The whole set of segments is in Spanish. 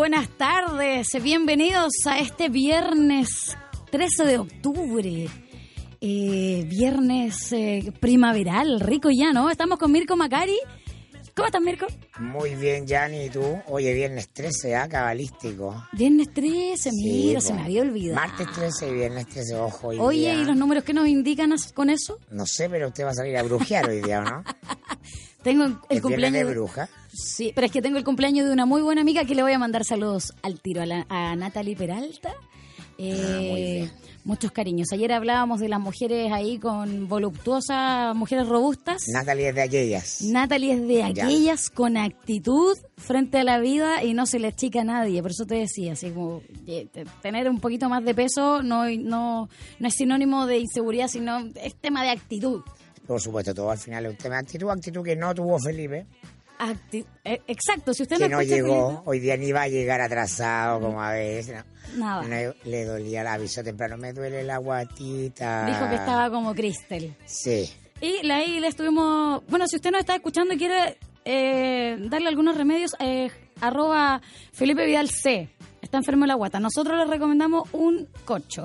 buenas tardes. Bienvenidos a este viernes 13 de octubre. Eh, viernes eh, primaveral, rico ya, ¿no? Estamos con Mirko Macari. ¿Cómo estás, Mirko? Muy bien, Yanni, ¿y tú? Oye, viernes 13, ¿ah? Cabalístico. Viernes 13, mira, Sí, se me había olvidado. Martes 13 y viernes 13, ojo. Hoy Oye, día- ¿y los números que nos indican con eso? No sé, pero usted va a salir a brujear hoy día, ¿o no? Tengo el viernes cumpleaños de- bruja. Sí, pero es que tengo el cumpleaños de una muy buena amiga que le voy a mandar saludos al tiro a, la- a Natalie Peralta. Eh, Ah, bien. muchos cariños. Ayer hablábamos de las mujeres ahí con voluptuosas, mujeres robustas. Natalie es de aquellas. Natalie es de Ya. aquellas con actitud frente a la vida y no se le achica a nadie. Por eso te decía, así como eh, te- tener un poquito más de peso no, no, no es sinónimo de inseguridad, sino es tema de actitud. Por supuesto, todo al final es un tema de actitud, actitud que no tuvo Felipe, Acti- eh, exacto, si usted que no, llegó, hoy día ni va a llegar atrasado como a veces. no. le dolía, la avisó temprano, me duele la guatita. Dijo que estaba como Cristel. Sí, Y la- ahí le estuvimos. Bueno, si usted nos está escuchando y quiere eh, darle algunos remedios, eh, arroba Felipe Vidal C. Está enfermo de la guata. Nosotros le recomendamos un corcho.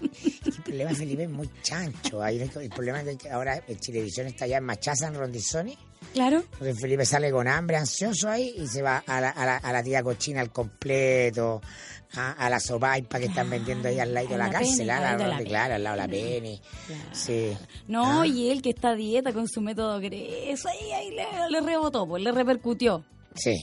el problema Felipe es muy chancho. Ahí el, el problema es que ahora el Chilevisión está ya en Machaza, en Rondizoni. Claro. Entonces Felipe sale con hambre, ansioso ahí, y se va a la, a la, a la tía cochina al completo, a, a la sopaipa que están vendiendo ahí al lado de la, la cárcel, al la, lado de la claro, al lado de la. Claro. Sí. No, Ah. y él que está a dieta con su método Greso, ahí, ahí le, le rebotó, pues le repercutió. Sí.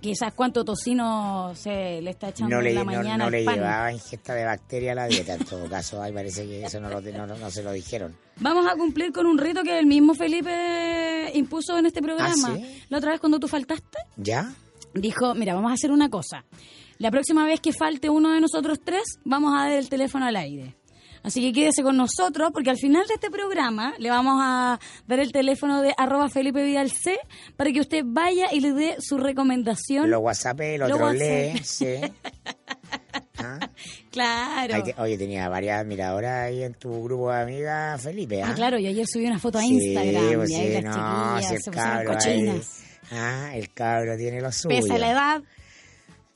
Quizás cuánto tocino se le está echando No le, en la no, mañana no le pan. llevaba ingesta de bacteria a la dieta, en todo caso. Ay, parece que eso no, lo, se lo dijeron. Vamos a cumplir con un rito que el mismo Felipe impuso en este programa. ¿Ah, sí? La otra vez cuando tú faltaste, ¿Ya? dijo, mira, vamos a hacer una cosa. La próxima vez que falte uno de nosotros tres, vamos a dar el teléfono al aire. Así que quédese con nosotros, porque al final de este programa le vamos a dar el teléfono de arroba Felipe Vidal C para que usted vaya y le dé su recomendación. Lo WhatsApp, lo Lo sí. Ah, Claro. te- oye, tenía varias admiradoras ahí en tu grupo de amigas, Felipe. Ah, ¿ah? claro, yo ayer subí una foto a Sí, Instagram pues y ahí sí, las no, si el se ahí- cochinas. Ah, el cabro tiene lo suyo. Pese a la edad.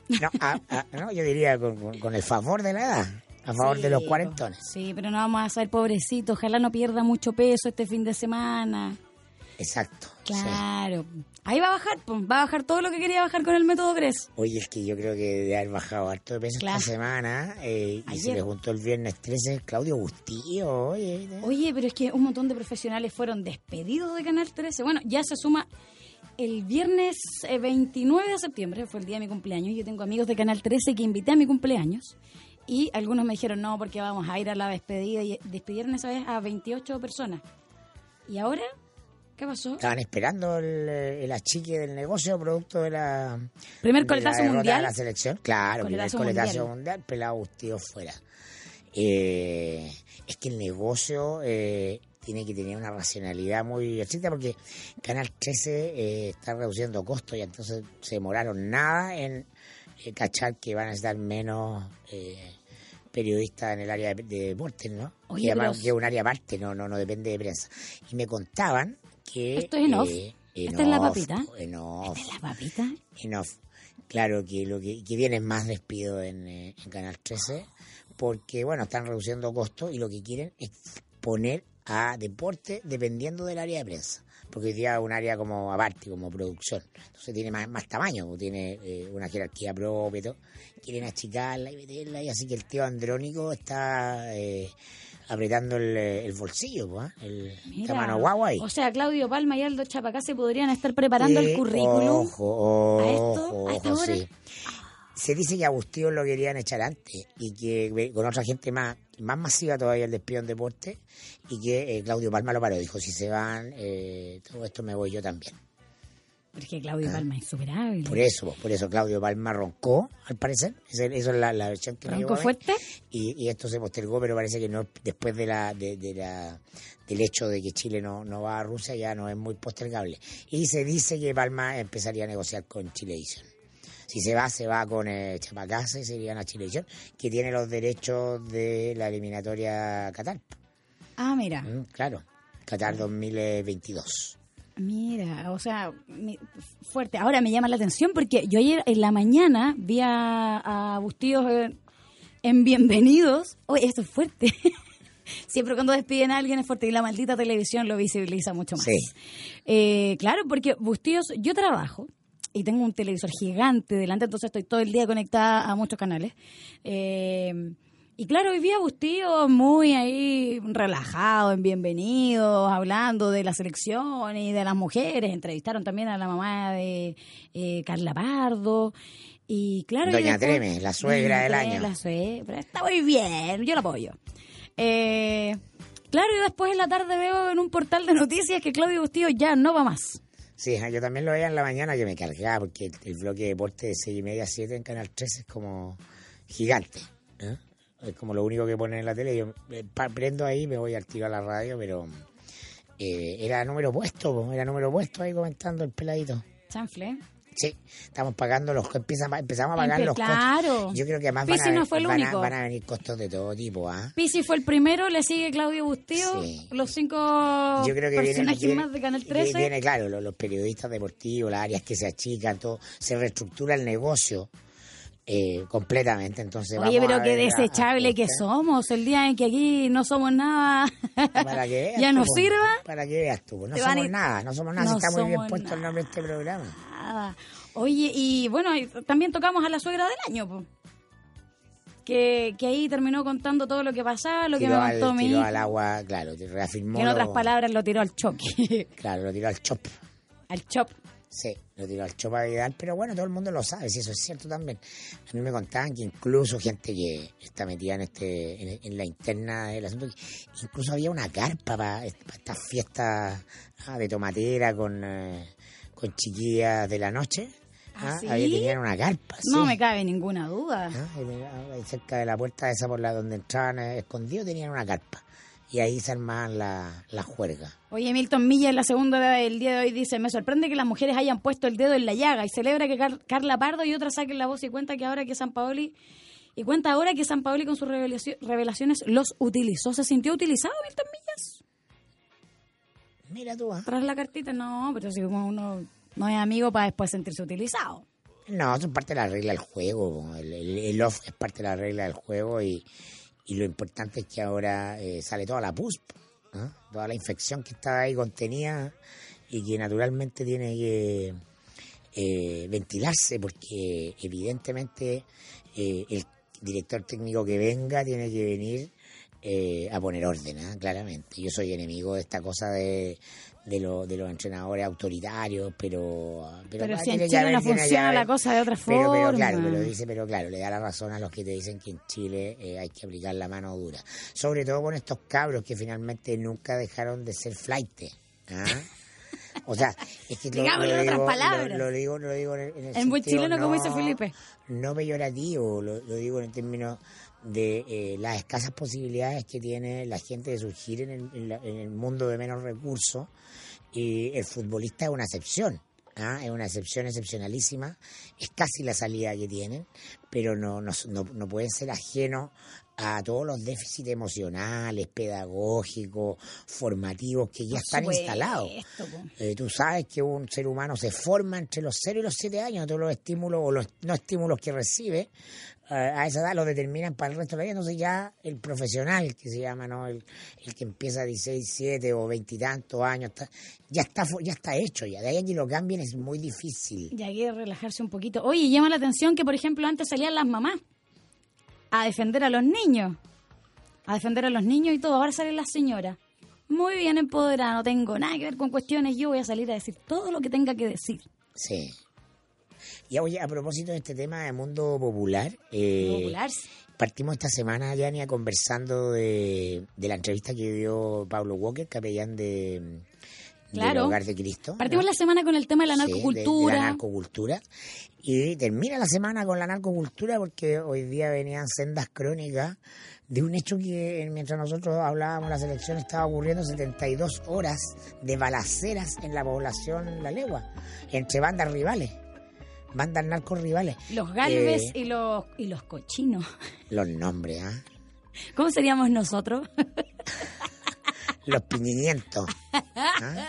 No, ah, no, yo diría con, con- con el favor de la edad, a favor Sí, de los cuarentones. Sí, pero no vamos a ser pobrecitos. Ojalá no pierda mucho peso este fin de semana. Exacto. sí. Claro. Ahí va a bajar, va a bajar todo lo que quería bajar con el método Gres. Oye, es que yo creo que debe haber bajado harto de peso Claro. esta semana eh, y se le juntó el viernes 13 Claudio Bustillo, oye. ¿eh? Oye, pero es que un montón de profesionales fueron despedidos de Canal 13. Bueno, ya se suma el viernes eh, 29 de septiembre, fue el día de mi cumpleaños. Yo tengo amigos de Canal 13 que invité a mi cumpleaños. Y algunos me dijeron, no, porque vamos a ir a la despedida. Y despidieron esa vez a 28 personas. ¿Y ahora? ¿Qué pasó? Estaban esperando el, el achique del negocio producto de la, Primer de la coletazo mundial. de la selección. Claro, Coletazo primer coletazo mundial. mundial, pelado Bustillo fuera. Eh, es que el negocio eh, tiene que tener una racionalidad muy estricta porque Canal 13 eh, está reduciendo costos y entonces se demoraron nada en eh, cachar que van a estar menos eh, periodistas en el área de, de deportes, ¿no? Oye, y además que es un área aparte, no, no, no depende de prensa. Y me contaban que... Esto es en off. en ¿Esta es la off, papita? En off, ¿Esta es la papita? en off. Claro que lo que, que viene es más despido en, eh, en Canal 13 porque, bueno, están reduciendo costos y lo que quieren es poner a deporte dependiendo del área de prensa. Porque hoy día es un área como aparte, como producción. Entonces tiene más, más tamaño, tiene eh, una jerarquía propia y todo. Quieren achicarla y meterla y así que el tío Andrónico está eh, apretando el, eh, el bolsillo, pues, ¿ah? el Mira. mano guagua ahí. O sea, Claudio Palma y Aldo Chapacá se podrían estar preparando el currículum. Ojo, ¿A esto? ¿A esta ojo, hora? sí. Se dice que Agustín lo querían echar antes y que con otra gente más más masiva todavía el despido en deporte y que eh, Claudio Palma lo paró. Dijo, si se van, eh, todo esto me voy yo también. Porque Claudio Palma es insuperable. Ah. Por eso, pues, por eso Claudio Palma roncó, al parecer. Eso es la, la versión que ¿Roncó fuerte? Y, y esto se postergó, pero parece que no después de la, de, de la del hecho de que Chile no, no va a Rusia ya no es muy postergable. Y se dice que Palma empezaría a negociar con Chilevisión. Si se va, se va con eh, Chapacase, se irían a Chilevisión, que tiene los derechos de la eliminatoria Qatar. Ah, mira. Mm, claro, Qatar 2022. Mira, o sea, fuerte. Ahora me llama la atención porque yo ayer en la mañana vi a, a Bustillos en, en Bienvenidos. Oye, esto es fuerte. Siempre cuando despiden a alguien es fuerte y la maldita televisión lo visibiliza mucho más. Sí. Eh, claro, porque Bustillos, yo trabajo y tengo un televisor gigante delante, entonces estoy todo el día conectada a muchos canales. Eh, y claro, hoy vi a Bustillos muy ahí relajado, en bienvenidos, hablando de la selección y de las mujeres. Entrevistaron también a la mamá de eh, Carla Pardo. Y claro, Doña Treme, la suegra del año. La suegra, está muy bien, yo la apoyo. Eh, claro, y después en la tarde veo en un portal de noticias que Claudio Bustillos ya no va más. Sí, yo también lo veía en la mañana que me cargaba, porque el, bloque de deporte de 6 y media a 7 en Canal 13 es como gigante. ¿eh? Es como lo único que ponen en la tele. Yo eh, prendo ahí, me voy al tiro a la radio, pero eh, era número puesto, era número puesto ahí comentando el peladito. Chanfle. Sí, estamos pagando los empiezan, empezamos a pagar Empe- los claro. costos. Yo creo que además van a, no fue van, a, único. van a venir costos de todo tipo, ¿ah? Pisi fue el primero, le sigue Claudio Bustillo, Sí. los cinco Yo creo que personajes viene- más de Canal vi- 13. Viene, claro, los, los periodistas deportivos, las áreas que se achican, todo, se reestructura el negocio eh, completamente. Entonces, Oye, vamos pero qué a- desechable a- que somos el día en que aquí no somos nada. Para que ya nos sirva. Para que veas tú, no van somos nada, no somos nada, si No está muy bien puesto el nada. nombre de este programa. Nada. Oye, y bueno, también tocamos a la suegra del año, po. Que, que ahí terminó contando todo lo que pasaba, lo que Tiró, me al, contó mi tiró al agua, claro, reafirmó. que en otras palabras lo tiró al choque, Claro, lo tiró al chop. al chop. Sí, lo tiró al Chopa Vidal, pero bueno, todo el mundo lo sabe, si eso es cierto también. A mí me contaban que incluso gente que está metida en este en, en la interna del asunto, incluso había una carpa para, estas fiestas ah, de tomatera con, eh, con chiquillas de la noche. ¿Ah, Ah, sí? Había, tenían una carpa, No sí. me cabe ninguna duda. Ah, cerca de la puerta esa por la donde entraban eh, escondidos tenían una carpa. Y ahí se armaban la, la juerga. Oye, Milton Milla en la segunda del día de hoy dice, me sorprende que las mujeres hayan puesto el dedo en la llaga y celebra que Car- Carla Pardo y otras saquen la voz y cuenta que ahora que San Paoli y cuenta ahora que San Paoli con sus revelaci- revelaciones los utilizó. ¿Se sintió utilizado Milton Millas? Mira tú, ¿ah? Tras la cartita, no, pero si uno no es amigo para después sentirse utilizado. No, eso es parte de la regla del juego. El, el- el off es parte de la regla del juego y, y lo importante es que ahora eh, sale toda la pus, ¿ah? toda la infección que estaba ahí contenida y que naturalmente tiene que eh, ventilarse porque evidentemente eh, el director técnico que venga tiene que venir eh, a poner orden, ¿ah? claramente. Yo soy enemigo de esta cosa de, de, lo- de los entrenadores autoritarios, pero... Pero, si en Chile no funciona la cosa de otra forma. pero claro, pero dice, pero claro, le da la razón a los que te dicen que en Chile eh, hay que aplicar la mano dura. Sobre todo con estos cabros que finalmente nunca dejaron de ser flight. ¿ah? O sea, es que lo, en otras digo, palabras. Lo, lo digo, lo digo en, en el En buen sentido chileno, como dice no- Felipe. No peyorativo, lo, lo digo en términos de eh, las escasas posibilidades que tiene la gente de surgir en el, en la- en el mundo de menos recursos y el futbolista es una excepción. ¿ah? Es una excepción excepcionalísima, es casi la salida que tienen, pero no, no, no, no pueden ser ajenos a todos los déficits emocionales, pedagógicos, formativos que ya están instalados. po. Eh, tú sabes que un ser humano se forma entre los 0 y los 7 años, todos los estímulos o los no estímulos que recibe a esa edad lo determinan para el resto de la vida. Entonces ya el profesional, que se llama, ¿no? El, el que empieza a 16, 7 o 20 y tantos años, está- ya, está, ya está hecho ya. De ahí a que lo cambien es muy difícil. Y hay que relajarse un poquito. Oye, llama la atención que, por ejemplo, antes salían las mamás a defender a los niños. A defender a los niños y todo. Ahora salen las señoras. Muy bien empoderada, no tengo nada que ver con cuestiones. Yo voy a salir a decir todo lo que tenga que decir. Sí. Y oye, a propósito de este tema de mundo popular, eh. Partimos esta semana, Yania, conversando de, de la entrevista que dio Pablo Walker, capellán de, del Claro. Hogar de Cristo. Partimos ¿no? la semana con el tema de la Sí, de- de narcocultura. la narcocultura. Y termina la semana con la narcocultura porque hoy día venían sendas crónicas de un hecho que mientras nosotros hablábamos, la selección estaba ocurriendo 72 horas de balaceras en la población La Legua, entre bandas rivales, bandas narcos rivales. Los galves Eh, y los y los cochinos. Los nombres, ¿ah? ¿Cómo seríamos nosotros? Los piñimientos. ¿ah?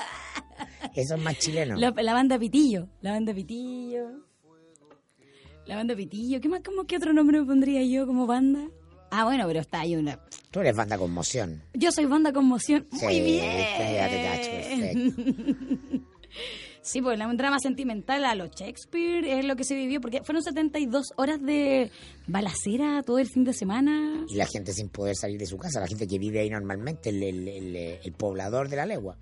Eso es más chileno. La, la banda Pitillo. La banda Pitillo. La banda Pitillo. ¿Qué más, cómo, qué otro nombre me pondría yo como banda? Ah, bueno, pero está ahí una. Tú eres banda conmoción. Yo soy banda conmoción. Muy Sí, bien. ya te cacho, perfecto. Sí, pues un drama sentimental a los Shakespeare es lo que se vivió, porque fueron 72 horas de balacera todo el fin de semana. Y la gente sin poder salir de su casa, la gente que vive ahí normalmente, el, el- el- el poblador de la legua.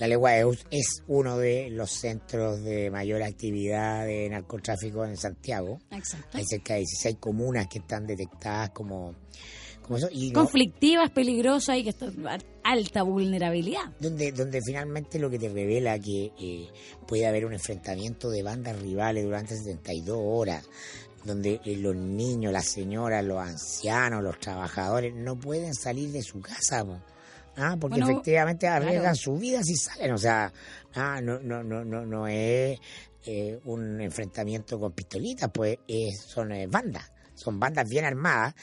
La legua es, es uno de los centros de mayor actividad de narcotráfico en Santiago. Exacto. Hay cerca de 16 comunas que están detectadas como, como eso. Y no- Conflictivas, peligrosas y que está alta vulnerabilidad. donde, donde finalmente lo que te revela que eh, puede haber un enfrentamiento de bandas rivales durante 72 horas, donde eh, los niños, las señoras, los ancianos, los trabajadores no pueden salir de su casa, po. Ah, porque Bueno, efectivamente arriesgan claro. su vida si salen, o sea, ah, no, no, no, no, no es eh, un enfrentamiento con pistolitas, pues es- son eh, bandas, son bandas bien armadas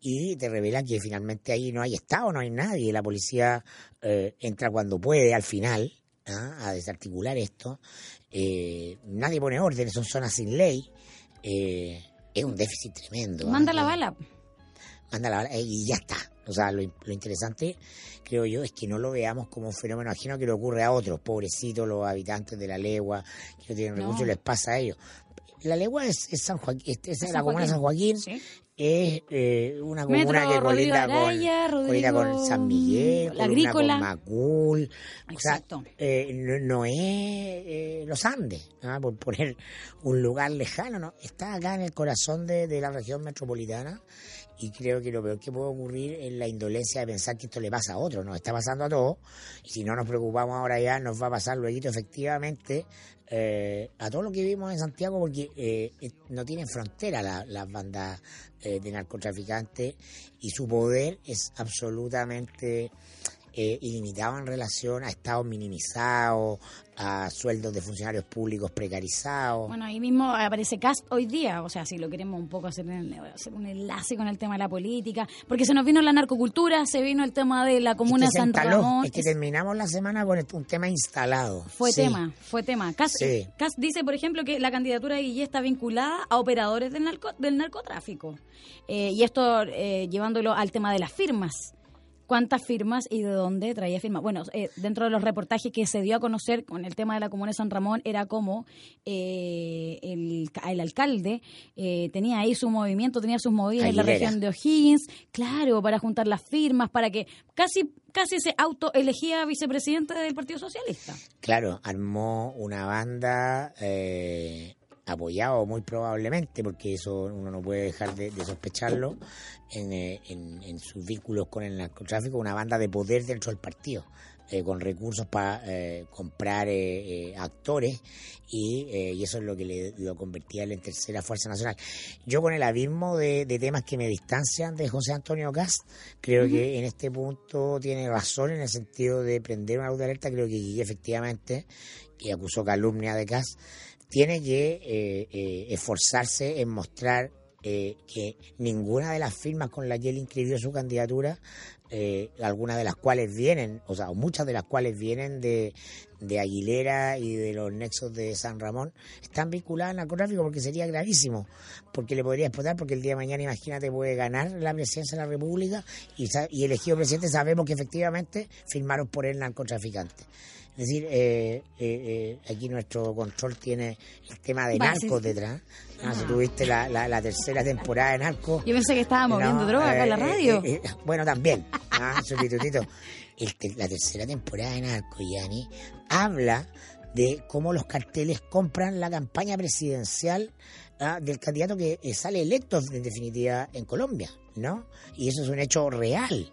y te revela que finalmente ahí no hay Estado, no hay nadie, la policía eh, entra cuando puede al final ¿ah? a desarticular esto, eh, nadie pone orden, son zonas sin ley, eh, es un déficit tremendo. ¿ah? Manda la bala. manda la bala eh, y ya está. O sea, lo, lo interesante, creo yo, es que no lo veamos como un fenómeno ajeno que le ocurre a otros, pobrecitos los habitantes de la legua, que no tienen No. recursos, les pasa a ellos. La legua es, es San Joaquín, es, es la comuna de San Joaquín, Sí. es eh, una Metro comuna que colinda con, Araya, colinda con Rodrigo, San Miguel, la Agrícola. con Macul. O sea, Exacto. eh, no, no es eh, los Andes, por poner un lugar lejano, ¿no? Está acá en el corazón de, de la región metropolitana y creo que lo peor que puede ocurrir es la indolencia de pensar que esto le pasa a otro, nos está pasando a todos y si no nos preocupamos ahora ya nos va a pasar luego efectivamente eh, a todo lo que vivimos en Santiago porque eh, eh, no tienen frontera la- las bandas eh, de narcotraficantes y su poder es absolutamente eh, ilimitado en relación a estados minimizados, a sueldos de funcionarios públicos precarizados. Bueno, ahí mismo aparece Cast hoy día, o sea, si lo queremos un poco hacer, en- hacer un enlace con el tema de la política, porque se nos vino la narcocultura, se vino el tema de la comuna es que de se San instaló, Ramón. es que es- terminamos la semana con un tema instalado. Fue Sí. tema, fue tema. Cas, Sí. Cas dice, por ejemplo, que la candidatura de Guille está vinculada a operadores del, narco- del narcotráfico. Eh, y esto eh, llevándolo al tema de las firmas. ¿Cuántas firmas y de dónde traía firmas? Bueno, eh, dentro de los reportajes que se dio a conocer con el tema de la Comuna de San Ramón, era como eh, el, el alcalde eh, tenía ahí su movimiento, tenía sus movidas en la región de O'Higgins, claro, para juntar las firmas, para que casi casi se autoelegía vicepresidente del Partido Socialista. Claro, armó una banda eh, apoyado muy probablemente, porque eso uno no puede dejar de, de sospecharlo, en, eh, en- en sus vínculos con el narcotráfico, una banda de poder dentro del partido. eh, con recursos para eh, comprar eh, eh, actores y, y eso es lo que le, lo convertía en tercera fuerza nacional. Yo con el abismo de, de temas que me distancian de José Antonio Cast, creo que en este punto tiene razón en el sentido de prender una luz de alerta, creo que efectivamente, que acusó calumnia de Cast, tiene que eh, eh, esforzarse en mostrar eh, que ninguna de las firmas con las que él inscribió su candidatura, eh, algunas de las cuales vienen, o sea, muchas de las cuales vienen de, de Aguilera y de los nexos de San Ramón, están vinculadas al narcotráfico porque sería gravísimo, porque le podría explotar, porque el día de mañana, imagínate, puede ganar la presidencia de la República y, y elegido presidente sabemos que efectivamente firmaron por él narcotraficantes. Es decir, eh, eh, eh, aquí nuestro control tiene el tema de narcos detrás. Ah, si tuviste la, la, la tercera temporada de Narcos. Yo pensé que estábamos No, viendo droga acá en la eh, radio. eh, eh, bueno, también. Ah, sustitutito. El la tercera temporada de Narcos, Yanni, habla de cómo los carteles compran la campaña presidencial ah, del candidato que eh, sale electo, en definitiva, en Colombia, ¿no? Y eso es un hecho real.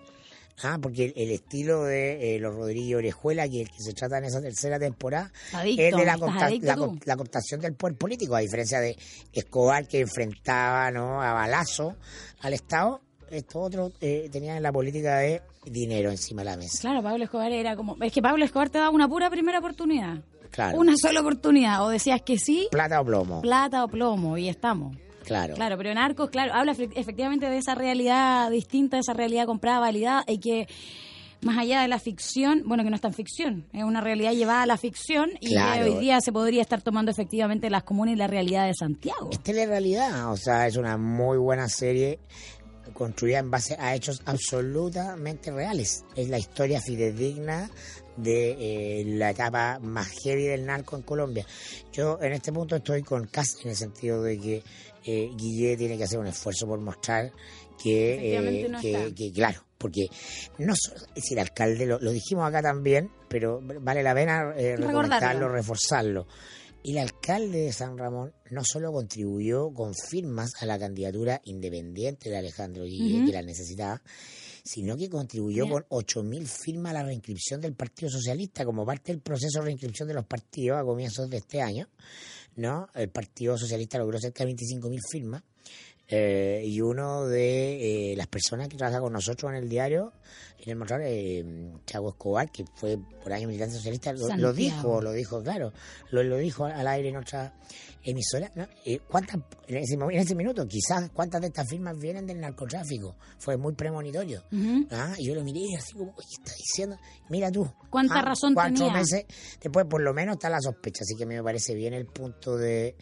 Ah, porque el, el estilo de eh, los Rodríguez Orejuela, que el que se trata en esa tercera temporada, Adicto, es de la, adicto la, la cooptación del poder político, a diferencia de Escobar que enfrentaba ¿no? a balazo al Estado, estos otros eh, tenían la política de dinero encima de la mesa. Claro, Pablo Escobar era como... Es que Pablo Escobar te daba una pura primera oportunidad. Claro. Una sola oportunidad. O decías que sí, Plata o plomo. plata o plomo, y estamos. Claro. Claro, pero en Arcos, claro, habla efe- efectivamente de esa realidad distinta, de esa realidad comprada, validada, y que más allá de la ficción, bueno, que no es tan ficción, es una realidad llevada a la ficción y que hoy día se podría estar tomando efectivamente las comunas y la realidad de Santiago. Es telerrealidad, o sea, es una muy buena serie construida en base a hechos absolutamente reales. Es la historia fidedigna de eh, la etapa más heavy del narco en Colombia. Yo en este punto estoy con Cas en el sentido de que eh, Guille tiene que hacer un esfuerzo por mostrar que, eh, no que, claro, porque no decir, el alcalde, lo, lo dijimos acá también, pero vale la pena eh, Recordarlo. reforzarlo. Y el alcalde de San Ramón no solo contribuyó con firmas a la candidatura independiente de Alejandro Guille, que la necesitaba, sino que contribuyó Mira. con 8.000 firmas a la reinscripción del Partido Socialista como parte del proceso de reinscripción de los partidos a comienzos de este año. ¿No? El Partido Socialista logró cerca de 25.000 firmas. eh, y uno de eh, las personas que trabaja con nosotros en el diario, en el Mostrador, eh, Chago Escobar, que fue por años militante socialista, lo, dijo, lo dijo, claro, lo, lo dijo al aire en otra emisora. ¿no? Eh, ¿Cuántas, en ese, en ese minuto, quizás, cuántas de estas firmas vienen del narcotráfico? Fue muy premonitorio. Ah, y yo lo miré y así como, ¿qué está diciendo? Mira tú. ¿Cuánta ah, razón cuatro tenía? meses después, por lo menos, está la sospecha. Así que me parece bien el punto de,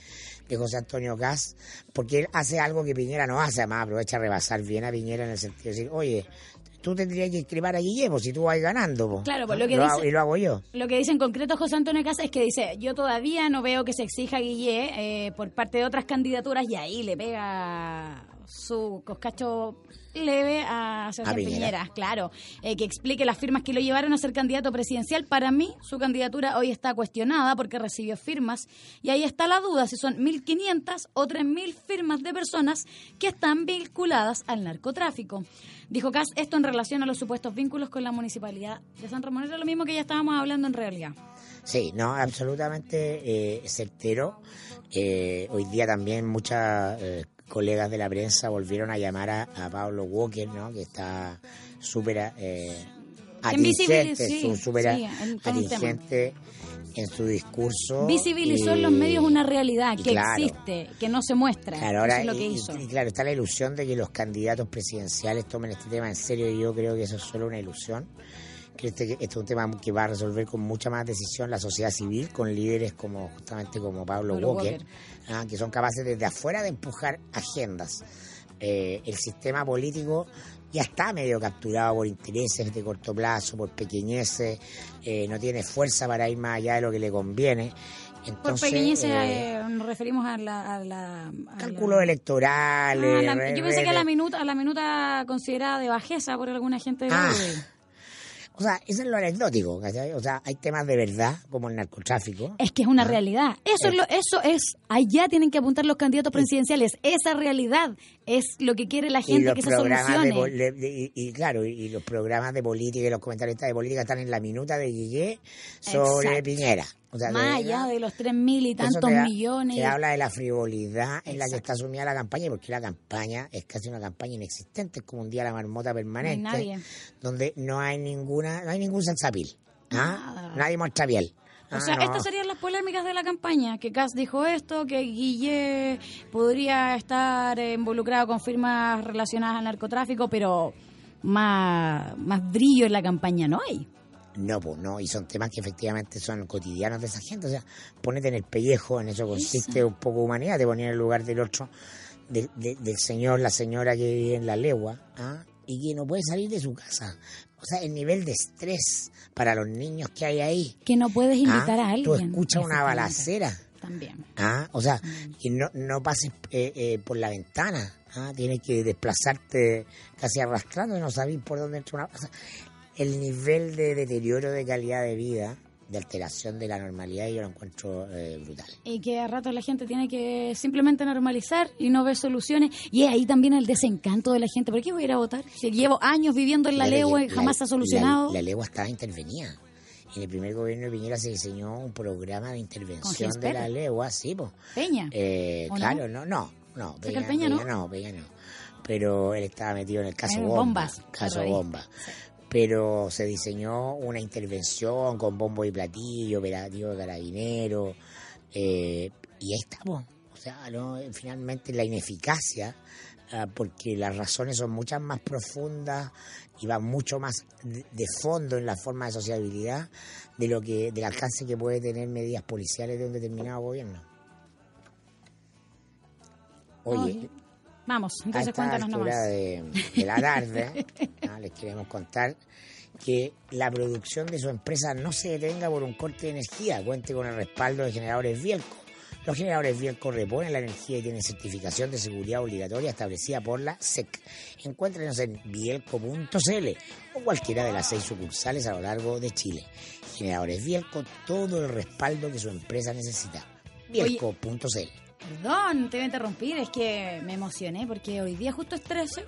de José Antonio Gas, porque él hace algo que Piñera no hace, además aprovecha a rebasar bien a Piñera en el sentido de decir, oye, tú tendrías que escribir a Guillermo si tú vas ganando. po". Claro, pues lo que dice- y lo hago yo. Lo que dice en concreto José Antonio Casa es que dice, yo todavía no veo que se exija a Guillé eh, por parte de otras candidaturas y ahí le pega su coscacho leve a Sebastián Piñera. Piñera, claro, eh, que explique las firmas que lo llevaron a ser candidato presidencial. Para mí, su candidatura hoy está cuestionada porque recibió firmas y ahí está la duda si son 1.500 o 3.000 firmas de personas que están vinculadas al narcotráfico. Dijo Cas esto en relación a los supuestos vínculos con la municipalidad de San Ramón. Era lo mismo que ya estábamos hablando en realidad. Sí, no, absolutamente eh, certero. Eh, hoy día también muchas eh, colegas de la prensa volvieron a llamar a, a Pablo Walker, ¿no? Que está súper eh, atingente, sí, súper sí, en atingente su discurso. Visibilizó en los medios una realidad que claro. existe, que no se muestra. Claro, ahora, es lo que y- hizo. y claro, está la ilusión de que los candidatos presidenciales tomen este tema en serio y yo creo que eso es solo una ilusión. Que este, que este es un tema que va a resolver con mucha más decisión la sociedad civil, con líderes como justamente como Pablo, Pablo Walker, Walker. ah, que son capaces desde afuera de empujar agendas. Eh, el sistema político ya está medio capturado por intereses de corto plazo, por pequeñeces, eh, no tiene fuerza para ir más allá de lo que le conviene. Por Entonces, pequeñeces eh, eh, nos referimos a la... A la a cálculos la- electorales. Ah, la- yo pensé que a la minuta, a la minuta considerada de bajeza por alguna gente de Ah. O sea, eso es lo anecdótico, ¿cachai? O sea, hay temas de verdad, como el narcotráfico. Es que es una realidad. Eso es lo, eso es, allá tienen que apuntar los candidatos presidenciales. Esa realidad es lo que quiere la gente que se solucione. pol- de- de- y, y claro, y, y los programas de política y los comentaristas de política están en la minuta de Guillé sobre Exacto. Piñera. O sea, Más allá de los tres mil y tantos te da- millones. te habla de la frivolidad en la que está asumida la campaña, porque la campaña es casi una campaña inexistente, es como un día la marmota permanente, nadie. donde no hay ninguna, no hay ningún sensapil. ¿ah? Nadie muestra piel. O Ah, sea, no. estas serían las polémicas de la campaña, que Kass dijo esto, que Guille podría estar eh, involucrado con firmas relacionadas al narcotráfico, pero más, más brillo en la campaña no hay. No, pues no, y son temas que efectivamente son cotidianos de esa gente. O sea, ponete en el pellejo, en eso consiste un poco de humanidad, te ponía en el lugar del otro, del, de- del señor, la señora que vive en la legua, ¿ah? y que no puede salir de su casa. O sea, el nivel de estrés para los niños que hay ahí. Que no puedes invitar ¿ah? a alguien. Tú escuchas una balacera. También. ¿ah? O sea, que no, no pases eh, eh, por la ventana. ¿ah? Tienes que desplazarte casi arrastrando y no sabes por dónde entra una... o sea, el nivel de deterioro de calidad de vida, de alteración de la normalidad, yo lo encuentro eh, brutal. Y que a ratos la gente tiene que simplemente normalizar y no ver soluciones. Y es ahí también el desencanto de la gente. ¿Por qué voy a ir a votar? Si llevo años viviendo en la Fíjate legua y jamás se ha la- solucionado. La, la legua estaba intervenida. En el primer gobierno de Piñera se diseñó un programa de intervención de la legua, sí, pues. Peña. Eh, ¿O no? claro, no, no, no. Cerca del Peña, ¿no? no, Peña no. Pero él estaba metido en el caso En bomba. bombas, Caso claro, ahí. Pero se diseñó una intervención con bombo y platillo, operativo de carabineros. eh, y ahí estamos. O sea, finalmente la ineficacia, ah, porque las razones son muchas más profundas y van mucho más de, fondo en la forma de sociabilidad de lo que del alcance que puede tener medidas policiales de un determinado gobierno. Oye, vamos, entonces cuéntanos nomás. De, de la tarde, les queremos contar que la producción de su empresa no se detenga por un corte de energía, cuente con el respaldo de generadores Bielco. Los generadores Bielco reponen la energía y tienen certificación de seguridad obligatoria establecida por la SEC. Encuéntrenos en bielco.cl o cualquiera de las seis sucursales a lo largo de Chile. Generadores Bielco, todo el respaldo que su empresa necesita. Bielco.cl. Perdón, te voy a interrumpir, es que me emocioné porque hoy día justo es 13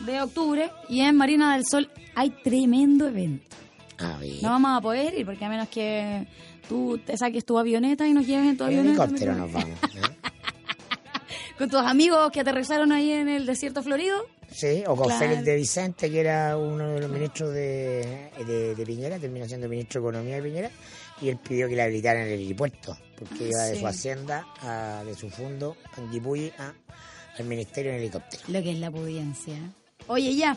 de octubre y en Marina del Sol hay tremendo evento. No vamos a poder ir porque a menos que tú te saques tu avioneta y nos lleves en tu avioneta. helicóptero nos vamos. ¿eh? con tus amigos que aterrizaron ahí en el desierto florido. Sí, o con Félix de Vicente, que era uno de los ministros de, de, Piñera, terminó siendo ministro de Economía de Piñera, y él pidió que le habilitaran el helipuerto, porque iba de su hacienda, de su fondo, Panguipulli, al ministerio en helicóptero. Lo que es la pudiencia. Oye, ya.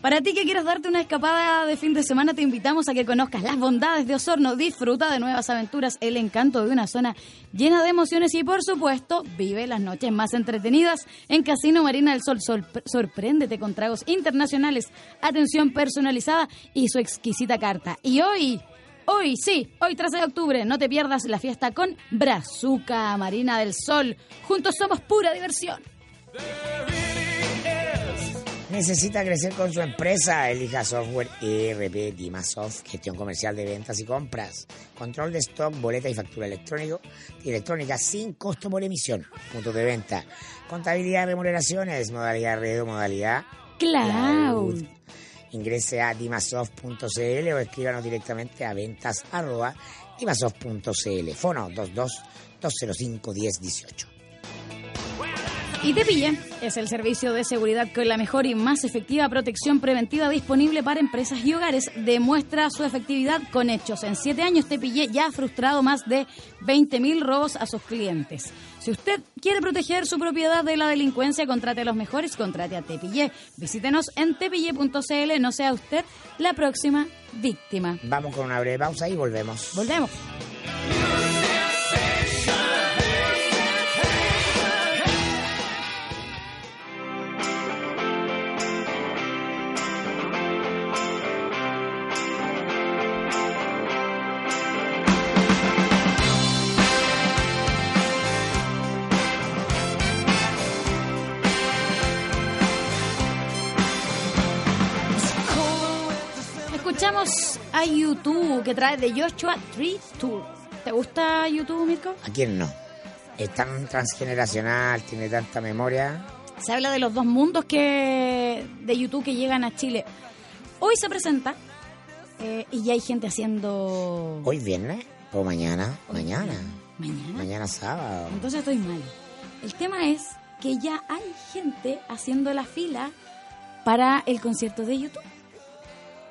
Para ti que quieres darte una escapada de fin de semana, te invitamos a que conozcas las bondades de Osorno, disfruta de nuevas aventuras, el encanto de una zona llena de emociones y, por supuesto, vive las noches más entretenidas en Casino Marina del Sol. sorpréndete con tragos internacionales, atención personalizada y su exquisita carta. Y hoy... Hoy, sí, hoy 13 de octubre, no te pierdas la fiesta con Brazuca Marina del Sol. Juntos somos pura diversión. Necesita crecer con su empresa. Elija software ERP Dimasoft, gestión comercial de ventas y compras, control de stock, boleta y factura electrónico, electrónica sin costo por emisión. Puntos de venta. Contabilidad de remuneraciones, modalidad red o modalidad cloud. Ingrese a dimasoft.cl o escríbanos directamente a ventas arroba dimasoft.cl. Fono 22 205 1018. Y Tepille es el servicio de seguridad con la mejor y más efectiva protección preventiva disponible para empresas y hogares. Demuestra su efectividad con hechos. En siete años Tepille ya ha frustrado más de 20.000 robos a sus clientes. Si usted quiere proteger su propiedad de la delincuencia, contrate a los mejores, contrate a Tepille. Visítenos en tepille.cl, no sea usted la próxima víctima. Vamos con una breve pausa y volvemos. Volvemos. YouTube que trae de Joshua Tree Tour. ¿Te gusta YouTube, Mirko? ¿A quién no? Es tan transgeneracional, tiene tanta memoria. Se habla de los dos mundos que de YouTube que llegan a Chile. Hoy se presenta eh, y ya hay gente haciendo. ¿Hoy viernes? ¿O mañana? mañana. Mañana. Mañana sábado. Entonces estoy mal. El tema es que ya hay gente haciendo la fila para el concierto de YouTube.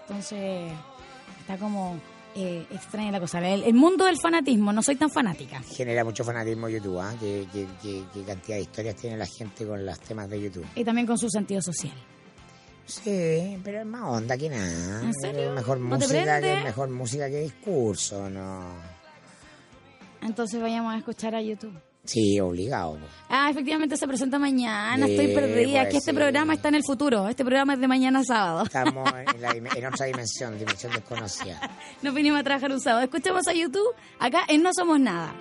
Entonces, está como eh, extraña la cosa. El, mundo del fanatismo, no soy tan fanática. Genera mucho fanatismo YouTube, ¿ah? ¿Qué, cantidad de historias tiene la gente con los temas de YouTube. Y también con su sentido social. Sí, pero es más onda que nada. ¿En serio? Mejor música que mejor música que discurso, no. Entonces vayamos a escuchar a YouTube. Sí, obligado. Ah, efectivamente se presenta mañana, estoy perdida. Pues, que este programa está en el futuro, este programa es de mañana sábado. Estamos en, otra dimensión, dimensión desconocida. Nos vinimos a trabajar un sábado. Escuchemos a YouTube acá en No Somos Nada.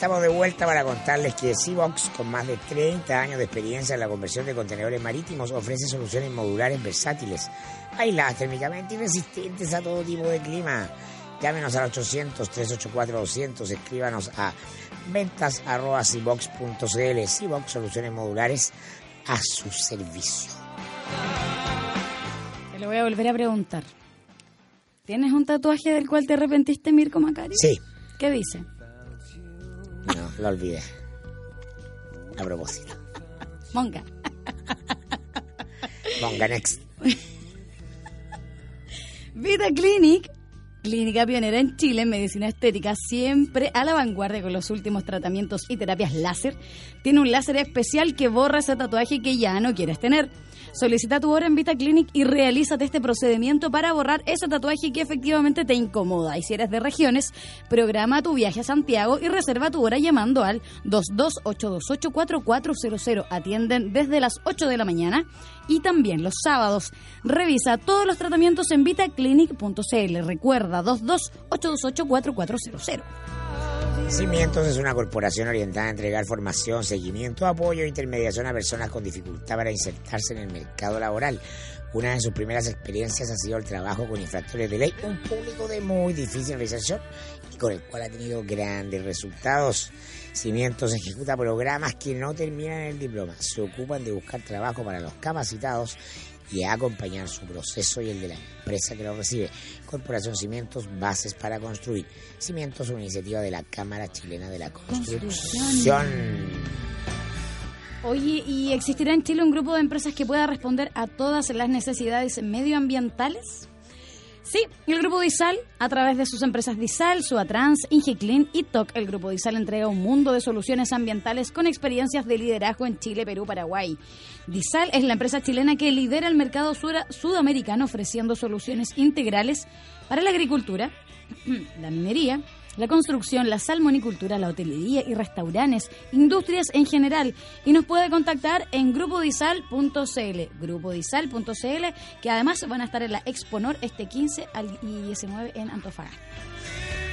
Estamos de vuelta para contarles que Seabox, con más de 30 años de experiencia en la conversión de contenedores marítimos, ofrece soluciones modulares versátiles, aisladas térmicamente y resistentes a todo tipo de clima. Llámenos al 800-384-200, escríbanos a ventas arroba Seabox.cl. Seabox, soluciones modulares a su servicio. Te lo voy a volver a preguntar. ¿Tienes un tatuaje del cual te arrepentiste, Mirko Macari? Sí. ¿Qué dice? Lo olvidé. A propósito. Monga. Monga next. Vita Clinic, clínica pionera en Chile en medicina estética, siempre a la vanguardia con los últimos tratamientos y terapias láser. Tiene un láser especial que borra ese tatuaje que ya no quieres tener. Solicita tu hora en Vita Clinic y realízate este procedimiento para borrar ese tatuaje que efectivamente te incomoda. Y si eres de regiones, programa tu viaje a Santiago y reserva tu hora llamando al 228284400. Atienden desde las 8 de la mañana y también los sábados. Revisa todos los tratamientos en vitaclinic.cl. Recuerda 228284400. Cimientos es una corporación orientada a entregar formación, seguimiento, apoyo e intermediación a personas con dificultad para insertarse en el mercado laboral. Una de sus primeras experiencias ha sido el trabajo con infractores de ley, un público de muy difícil realización y con el cual ha tenido grandes resultados. Cimientos ejecuta programas que no terminan el diploma, se ocupan de buscar trabajo para los capacitados y acompañar su proceso y el de la empresa que lo recibe. Corporación Cimientos, bases para construir. Cimientos, una iniciativa de la Cámara Chilena de la Construcción. Oye, ¿y existirá en Chile un grupo de empresas que pueda responder a todas las necesidades medioambientales? Sí, el grupo Disal, a través de sus empresas Disal, Suatrans, Ingeclean y TOC, el grupo Disal entrega un mundo de soluciones ambientales con experiencias de liderazgo en Chile, Perú, Paraguay. Disal es la empresa chilena que lidera el mercado sudamericano ofreciendo soluciones integrales para la agricultura, la minería, la construcción, la salmonicultura, la hotelería y restaurantes, industrias en general. Y nos puede contactar en grupodisal.cl, grupodisal.cl, que además van a estar en la Exponor este 15 y 19 en Antofagasta.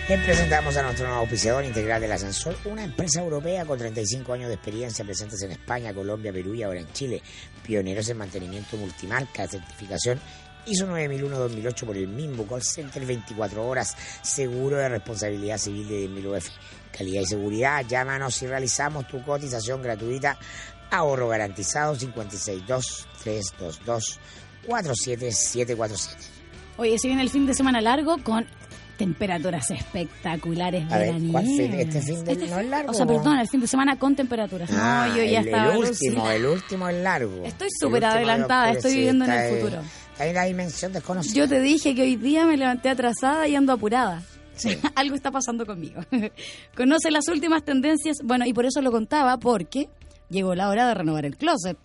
Les presentamos a nuestro nuevo auspiciador integral del ascensor, una empresa europea con 35 años de experiencia presentes en España, Colombia, Perú y ahora en Chile. Pioneros en mantenimiento multimarca, certificación ISO 9001-2008 por el mismo call center 24 horas, seguro de responsabilidad civil de 10.000 UF. Calidad y seguridad, llámanos y realizamos tu cotización gratuita. Ahorro garantizado 562-322-47747. Oye, si viene el fin de semana largo con temperaturas espectaculares A ver, ¿cuál fin? ¿Este fin de Este no es largo? O sea, perdón, el fin de semana con temperaturas. Ah, no, yo ya el, estaba el último, alucinada. el último es largo. Estoy súper adelantada, es estoy viviendo en el futuro. En la dimensión desconocida. Yo te dije que hoy día me levanté atrasada y ando apurada. Sí. Algo está pasando conmigo. Conoce las últimas tendencias. Bueno, y por eso lo contaba, porque llegó la hora de renovar el closet.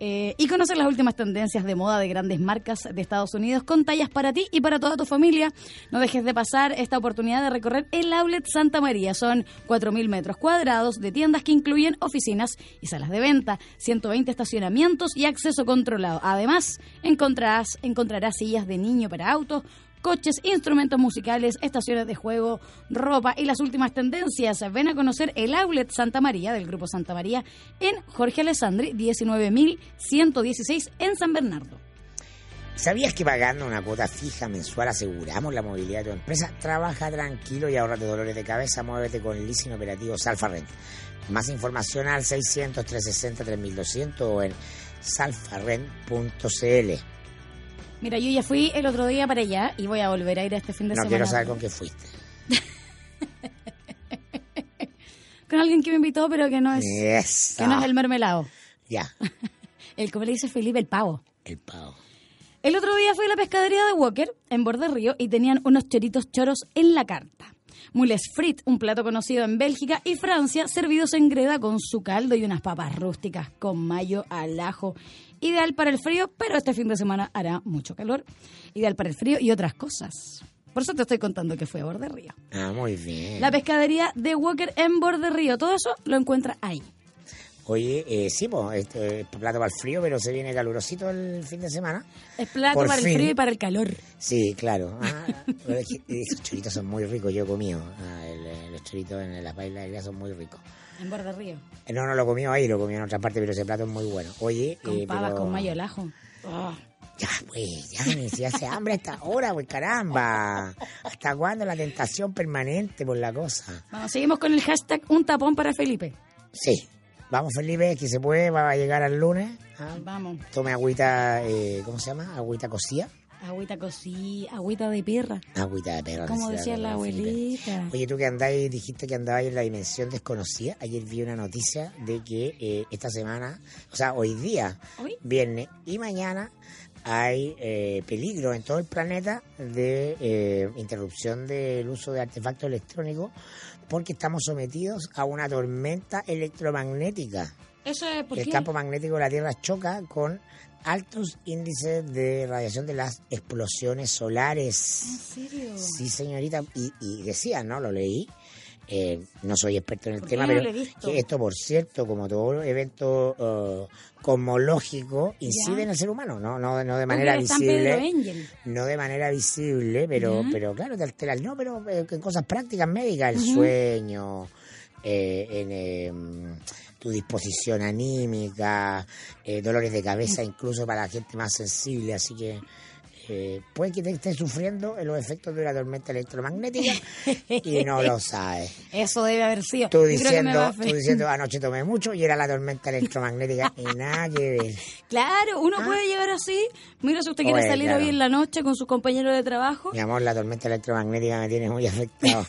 Eh, y conocer las últimas tendencias de moda de grandes marcas de Estados Unidos con tallas para ti y para toda tu familia. No dejes de pasar esta oportunidad de recorrer el Outlet Santa María. Son 4.000 metros cuadrados de tiendas que incluyen oficinas y salas de venta, 120 estacionamientos y acceso controlado. Además, encontrarás, encontrarás sillas de niño para autos, coches, instrumentos musicales, estaciones de juego, ropa y las últimas tendencias. Ven a conocer el Outlet Santa María del Grupo Santa María en Jorge Alessandri, 19.116 en San Bernardo. ¿Sabías que pagando una cuota fija mensual aseguramos la movilidad de tu empresa? Trabaja tranquilo y ahorrate dolores de cabeza. Muévete con el leasing operativo Salfa Rent. Más información al 600-360-3200 o en salfarrent.cl. Mira, yo ya fui el otro día para allá y voy a volver a ir este fin de No semana. quiero saber con qué fuiste. Con alguien que me invitó, pero que no es, Yes. que no es el mermelado. Ya, El, como le dice Felipe, el pavo. el pavo. El otro día fui a la pescadería de Walker, en Borde Río, y tenían unos choritos choros en la carta. Mules frit, un plato conocido en Bélgica y Francia, servidos en greda con su caldo y unas papas rústicas con mayo al ajo. Ideal para el frío, pero este fin de semana hará mucho calor. Ideal para el frío y otras cosas. Por eso te estoy contando que fue a Borde Río. Ah, muy bien. La pescadería de Walker en Borde Río. Todo eso lo encuentra ahí. Oye, eh, sí, pues, este, plato para el frío, pero se viene calurosito el fin de semana. Es plato Por para fin. el frío y para el calor. Sí, claro. Ah, esos choritos son muy ricos, yo he comido. Ah, el- los choritos en las bailas son muy ricos. En Borde Río. Eh, No, no lo comido ahí, lo comido en otra parte, pero ese plato es muy bueno. Oye, Con eh, pavas, pero- con mayo al ajo. Oh. Ya, pues, ya, si hace hambre a esta hora, pues caramba. ¿Hasta cuándo la tentación permanente por la cosa? Vamos, seguimos con el hashtag un tapón para Felipe. Sí. Vamos, Felipe, que se puede, va a llegar al lunes. Ah, Vamos, Tome agüita, eh, ¿cómo se llama? Agüita cocida. agüita cosí, agüita de perra. Agüita de perro. Como decía la Felipe. abuelita. Oye, tú que andáis, dijiste que andabais en la dimensión desconocida. Ayer vi una noticia de que eh, esta semana, o sea, hoy día, ¿Hoy? viernes y mañana, hay eh, peligro en todo el planeta de eh, interrupción del uso de artefactos electrónicos porque estamos sometidos a una tormenta electromagnética. Eso es porque... El campo magnético de la Tierra choca con altos índices de radiación de las explosiones solares. ¿En serio? Sí, señorita, y, y decía, ¿no? Lo leí. Eh, no soy experto en el ¿Por qué tema, pero esto, por cierto, como todo evento eh, cosmológico, incide Ya. en el ser humano, no, no, no de manera visible, no de manera visible, pero, Ya. pero claro, te altera el no, pero eh, en cosas prácticas médicas, el sueño, eh, en eh, tu disposición anímica, eh, dolores de cabeza, incluso para la gente más sensible, así que eh, puede que te estés sufriendo en los efectos de una tormenta electromagnética y no lo sabes. Eso debe haber sido. Tú diciendo, tú diciendo anoche tomé mucho y era la tormenta electromagnética y nada que ver. Claro, uno Ah. puede llegar así. Mira, si usted quiere salir claro. hoy en la noche con sus compañeros de trabajo, Mi amor, la tormenta electromagnética me tiene muy afectado.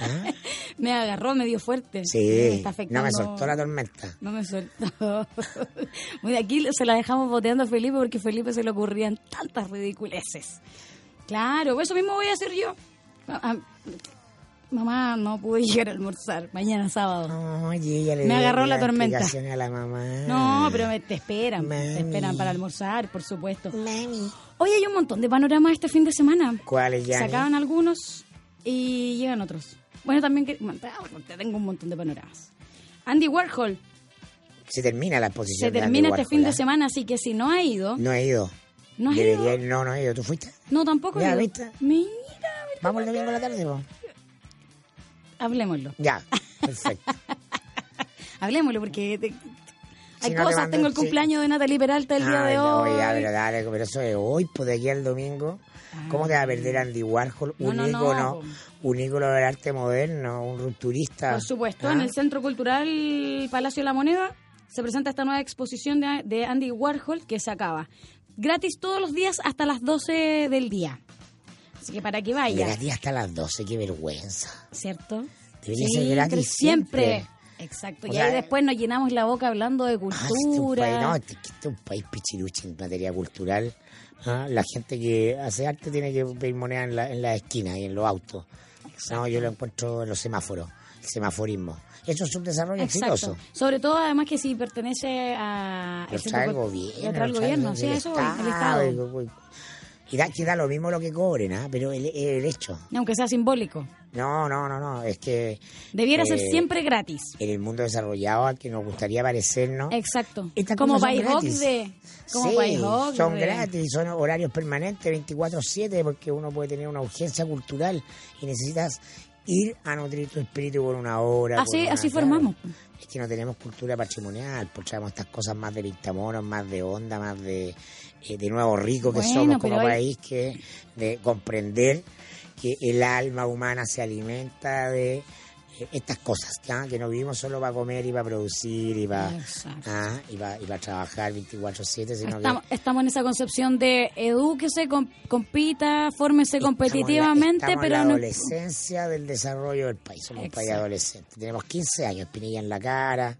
¿Ah? me agarró, me dio fuerte. Me Sí, está no me soltó la tormenta. No me soltó. Muy aquí se la dejamos boteando a Felipe porque a Felipe se le ocurrían tantas ridiculeces. Claro, eso mismo voy a hacer yo. Ah, ah, Mamá, no pude llegar a almorzar. Mañana sábado. Oye, ella le Me agarró la tormenta. explicaciones a la mamá. No, pero me- te esperan. Mami. Te esperan para almorzar, por supuesto. Mami. Hoy hay un montón de panoramas este fin de semana. ¿Cuáles ya? Se acaban algunos y llegan otros. Bueno, también que, bueno, te tengo un montón de panoramas. Andy Warhol Se termina la exposición. se de termina Andy este fin de Warhol, ¿ah? semana, así que si no ha ido, No he ido. no has Debería ido. No, no he ido. ¿Tú fuiste? No, tampoco he Ya, ido. ¿viste? Mira, Vamos el domingo a la tarde, po? hablemoslo. Ya, perfecto. Hablemoslo porque te- hay Si no te cosas. mando- tengo el sí. cumpleaños de Natalie Peralta el día de no, hoy. ya, pero dale, pero eso es hoy, pues de aquí al domingo. ¿Cómo te va a perder Andy Warhol? No, Un no, no, ícono, po. un ícono del arte moderno, un rupturista. Por supuesto, ¿Ah? en el Centro Cultural Palacio de la Moneda se presenta esta nueva exposición de, de Andy Warhol que se acaba. Gratis todos los días hasta las 12 del día. Así que para que vaya, Gratis hasta las 12, qué vergüenza. ¿cierto? Debería ser gratis pero siempre. Exacto. O y sea, ahí después nos llenamos la boca hablando de Ah, este es un cultura. país, no, este, este es un país en materia cultural. Ah, La gente que hace arte tiene que pedir moneda en la, en la esquina y en los autos. No, yo lo encuentro en los semáforos, el semaforismo. Eso es un desarrollo Exacto. exitoso. Sobre todo, además, que si pertenece a... Lo el trae el centro- gobierno. lo trae el gobierno, sí, eso, el Estado, Y da, que da lo mismo lo que cobren, ¿ah? pero el, el hecho. Aunque sea simbólico. No, no, no, no, es que Debiera ser Eh, siempre gratis. en el mundo desarrollado al que nos gustaría parecernos, Exacto. Estas Como gratis. de... Como sí, son de- gratis, son horarios permanentes, 24/7, porque uno puede tener una urgencia cultural y necesitas ir a nutrir tu espíritu por una hora. Así, una- así claro. formamos. Es que no tenemos cultura patrimonial, pues traemos estas cosas más de pintamonos, más de onda, más de, eh, de nuevo rico que Bueno, somos como hay- país, que de comprender que el alma humana se alimenta de eh, estas cosas, que no vivimos solo para comer y para producir y para, ah, y para, y para trabajar 24/7, sino Estamos, que... estamos en esa concepción de edúquese, com- compita, fórmese Estamos la- competitivamente, en pero la no... adolescencia del desarrollo del país. Somos un país adolescente. Tenemos 15 años, pinilla en la cara,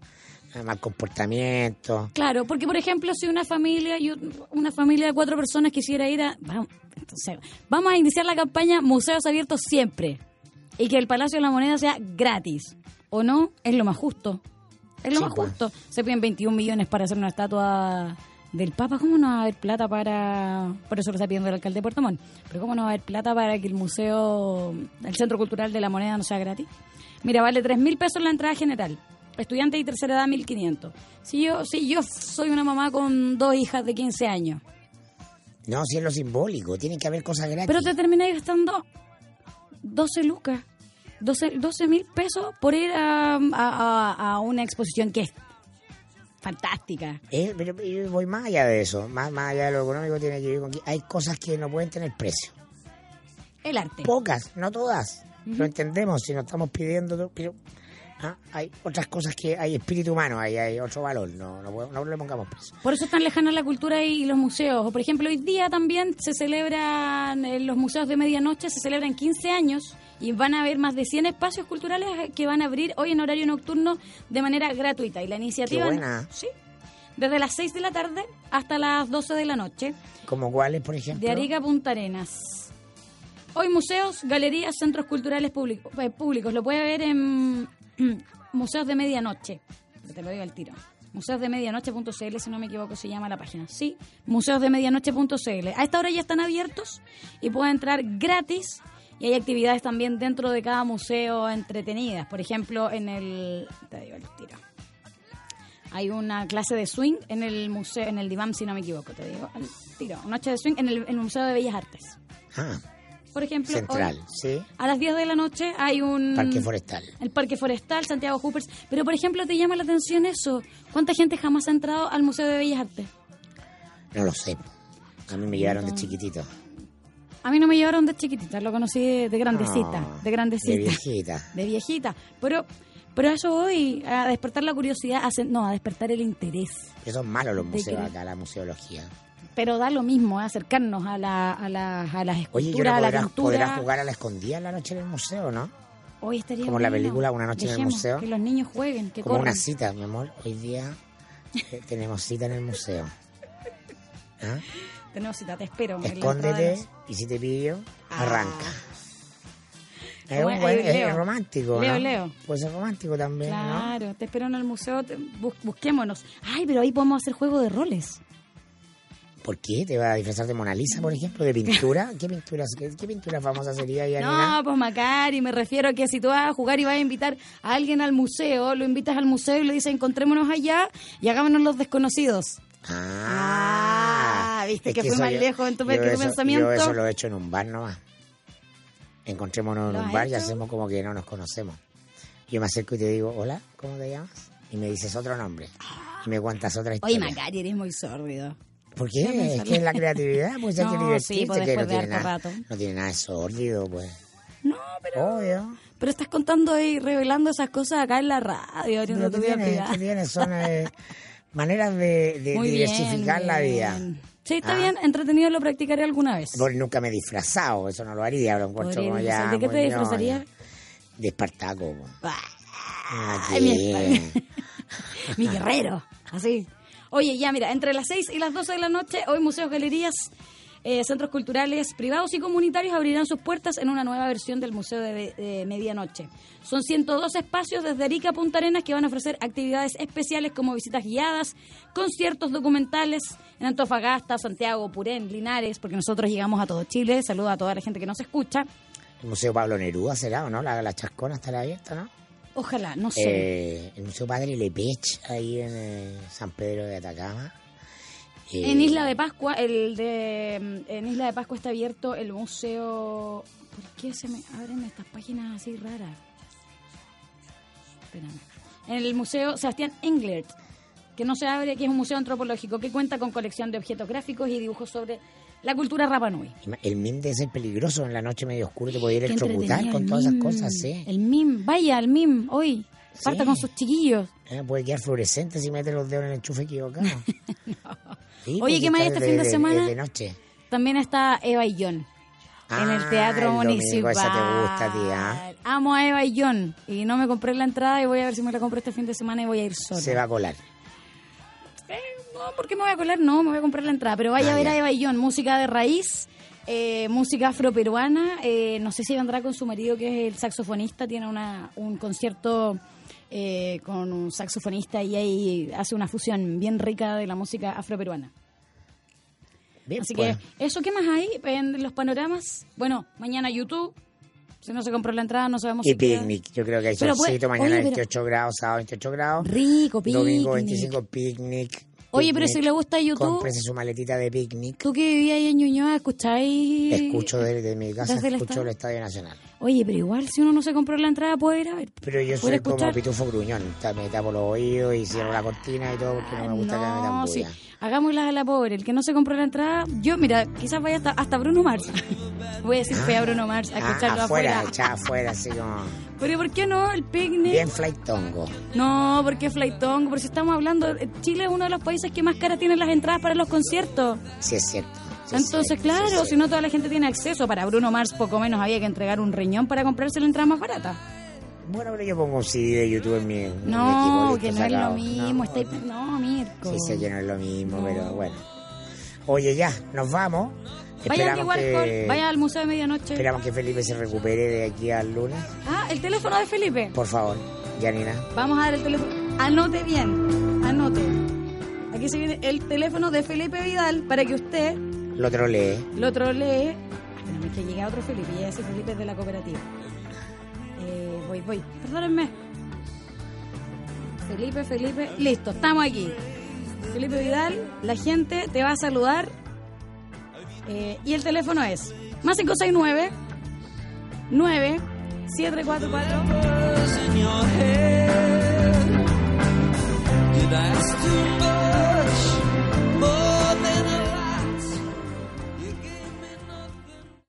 más comportamiento. Claro, porque por ejemplo, si una familia, yo- una familia de cuatro personas quisiera ir a... Vamos, entonces, vamos a iniciar la campaña Museos Abiertos Siempre y que el Palacio de la Moneda sea gratis. ¿O no? Es lo más justo. Es lo Sí, más pues. justo. Se piden 21 millones para hacer una estatua del Papa. ¿Cómo no va a haber plata para...? Por eso lo está pidiendo el alcalde de Puerto Montt. Pero ¿cómo no va a haber plata para que el museo, el Centro Cultural de la Moneda no sea gratis? Mira, vale 3 mil pesos la entrada general. Estudiante y tercera edad, 1500. Si yo, si yo soy una mamá con dos hijas de 15 años, No, si es lo simbólico, tiene que haber cosas gratis. pero te termináis gastando 12 lucas, 12 mil pesos por ir a, a- a- a una exposición que es fantástica. Eh, pero yo voy más allá de eso, más, más allá de lo económico tiene que ver con que hay cosas que no pueden tener precio. El arte. Pocas, no todas. Lo entendemos si no estamos pidiendo, pero ah, hay otras cosas que hay espíritu humano, hay, hay otro valor, no, no, no le pongamos precio. Por eso están lejanas la cultura y los museos. O, por ejemplo, hoy día también se celebran, en los museos de medianoche se celebran 15 años y van a haber más de 100 espacios culturales que van a abrir hoy en horario nocturno de manera gratuita. Y la iniciativa... Qué buena. Sí. Desde las 6 de la tarde hasta las 12 de la noche. Como cuáles, por ejemplo. De Arica a Punta Arenas. Hoy museos, galerías, centros culturales público- eh, públicos. Lo puede ver en Museos de Medianoche. Te lo digo al tiro. Museosdemedianoche.cl, si no me equivoco, se llama la página. Sí, museosdemedianoche.cl. A esta hora ya están abiertos y pueden entrar gratis. Y hay actividades también dentro de cada museo entretenidas. Por ejemplo, en el... Te digo al tiro. Hay una clase de swing en el museo, en el DIVAM, si no me equivoco, te digo al tiro. Una noche de swing en el, en el Museo de Bellas Artes. Ah, Por ejemplo, central, hoy, sí. a las 10 de la noche hay un... Parque forestal. El Parque Forestal, Santiago Hoopers. Pero, por ejemplo, ¿te llama la atención eso? ¿Cuánta gente jamás ha entrado al Museo de Bellas Artes? No lo sé. A mí me llevaron de chiquitito. A mí no me llevaron de chiquitita, lo conocí de, de grandecita, de grandecita. De viejita. de viejita. Pero, pero eso voy, a despertar la curiosidad, a no, a despertar el interés. Que son malos los museos acá, la museología. Pero da lo mismo, ¿eh? acercarnos a, la, a, la- a las Oye, ¿y esculturas, ahora a la pintura. podrás jugar a la escondida en la noche en el museo, ¿no? Hoy estaría como la película Una noche en el museo. Que los niños jueguen, que Como corran. una cita, mi amor. Hoy día eh, tenemos cita en el museo. ¿Ah? Tenemos cita, te espero. Escóndete entrada y si te pillo, Ah. arranca. Es, un buen- es Leo. romántico, Leo, ¿no? Leo. Puede ser romántico también, ¿no? Claro, te espero en el museo, te- bus- busquémonos. Ay, pero ahí podemos hacer juego de roles. ¿Por qué? ¿Te vas a disfrazar de Mona Lisa, por ejemplo? ¿De pintura? ¿Qué pinturas, qué, qué pintura famosa sería? No, pues Macari, me refiero a que si tú vas a jugar y vas a invitar a alguien al museo, lo invitas al museo y le dices encontrémonos allá y hagámonos los desconocidos. Ah, Ah, ¿viste que fui eso más yo- lejos en tu yo eso- pensamiento? Yo eso lo he hecho en un bar nomás. Encontrémonos en ¿Lo un bar y hacemos como que no nos conocemos. Yo me acerco y te digo, hola, ¿cómo te llamas? Y me dices otro nombre. Y me cuentas otra Oye, historia. Macari, eres muy sórdido. ¿Por qué? Es que es la creatividad, pues hay que No, sí, pues que no tiene, nada, rato. no tiene nada de sórdido, pues. No, pero, Obvio. pero estás contando y revelando esas cosas acá en la radio, abriendo Lo tu que vida tiene, privada. que tiene son eh, maneras de, de diversificar bien, la bien. vida. Sí, está Ah. bien, entretenido lo practicaré alguna vez. Bueno, nunca me he disfrazado, eso no lo haría, lo encuentro como ya. ¿De qué te disfrazarías? De Espartaco. po. Ay, Aquí. mi, mi guerrero, así. Oye, ya mira, entre las 6 y las 12 de la noche, hoy museos, galerías, eh, centros culturales privados y comunitarios abrirán sus puertas en una nueva versión del Museo de, Medianoche. Son 102 espacios desde Arica Punta Arenas que van a ofrecer actividades especiales como visitas guiadas, conciertos documentales en Antofagasta, Santiago, Purén, Linares, porque nosotros llegamos a todo Chile. Saludo a toda la gente que nos escucha. El Museo Pablo Neruda será, ¿o no? La, la chascona estará abierta, ¿no? Ojalá, no sé. Eh, el Museo Padre Lepech, ahí en eh, San Pedro de Atacama. Eh, En Isla de Pascua, el de en Isla de Pascua está abierto el museo. ¿Por qué se me abren estas páginas así raras? Espérame. En el museo Sebastián Englert, que no se abre, que es un museo antropológico que cuenta con colección de objetos gráficos y dibujos sobre la cultura Rapa Nui. El MIM debe ser peligroso en la noche medio oscuro, te puede ir electrocutar con el todas esas cosas, sí. El MIM, vaya al MIM hoy. Parta Sí. con sus chiquillos. Eh, puede quedar fluorescente si mete los dedos en el enchufe equivocado. Sí, Oye, pues, ¿qué más este fin de de- semana? de noche. También está Eva y John. en el Ah, Teatro el domingo, Municipal. esa te gusta, tía. Amo a Eva y John. Y no me compré la entrada y voy a ver si me la compro este fin de semana y voy a ir sola. Se va a colar. No, ¿por qué me voy a colar? No, me voy a comprar la entrada. Pero vaya Ah, a ver ya. a Eva John. Música de raíz, eh, música afroperuana. Eh, no sé si vendrá con su marido, que es el saxofonista. Tiene una, un concierto eh, con un saxofonista y ahí hace una fusión bien rica de la música afroperuana. Bien, Así pues. que, ¿eso qué más hay en los panoramas? Bueno, mañana YouTube, Si no se compró la entrada, no sabemos Y si queda. picnic. Yo creo que hay pues, solcito. Mañana oye, pero- 28 grados, sábado 28 grados. Rico, Domingo picnic. 25 picnic. Oye, pero si le gusta YouTube, Cómprese su maletita de picnic. tú que vivías ahí en Ñuñoa, ¿escucháis? Escucho desde mi casa, ¿Desde el escucho estadio? el Estadio Nacional. Oye, pero igual si uno no se compró la entrada puede ir a ver. Pero yo ¿Puede soy como pitufo gruñón. Me tapo los oídos y cierro la cortina y todo porque no me gusta que me metan No, sí. bulla. Hagámoslas a la pobre. El que no se compró la entrada, yo, mira, quizás vaya hasta, hasta Bruno Mars. Voy a decir fue a Bruno Mars a Ah, escucharlo afuera, afuera. echada afuera, así como... Pero ¿por qué no? El picnic. Bien flight tongo. No, porque Flightong, porque si estamos hablando, eh, Chile es uno de los países que más caras tienen las entradas para los conciertos. Sí, es cierto. sí Entonces, cierto, claro, si no toda la gente tiene acceso, para Bruno Mars poco menos había que entregar un riñón para comprarse la entrada más barata. Bueno, pero yo pongo un CD de YouTube en mi, en mi No, equipo, que no es lo mismo, No, está ahí- no, Mirko. Sí, sé que no es lo mismo, No. pero bueno. Oye, ya, nos vamos. Vayan a que, vayan al Museo de Medianoche. esperamos que Felipe se recupere de aquí al lunes. Ah, el teléfono de Felipe. Por favor, Janina. Vamos a dar el teléfono. Anote bien, anote. Aquí se viene el teléfono de Felipe Vidal para que usted Lo otro lee. lo trolee. Espérame, es que llega otro Felipe, ya ese Felipe es de la cooperativa. Eh, voy, voy, perdónenme. Felipe, Felipe, listo, estamos aquí. Felipe Vidal, la gente te va a saludar. Eh, y el teléfono es más 569 9 7344 in your head.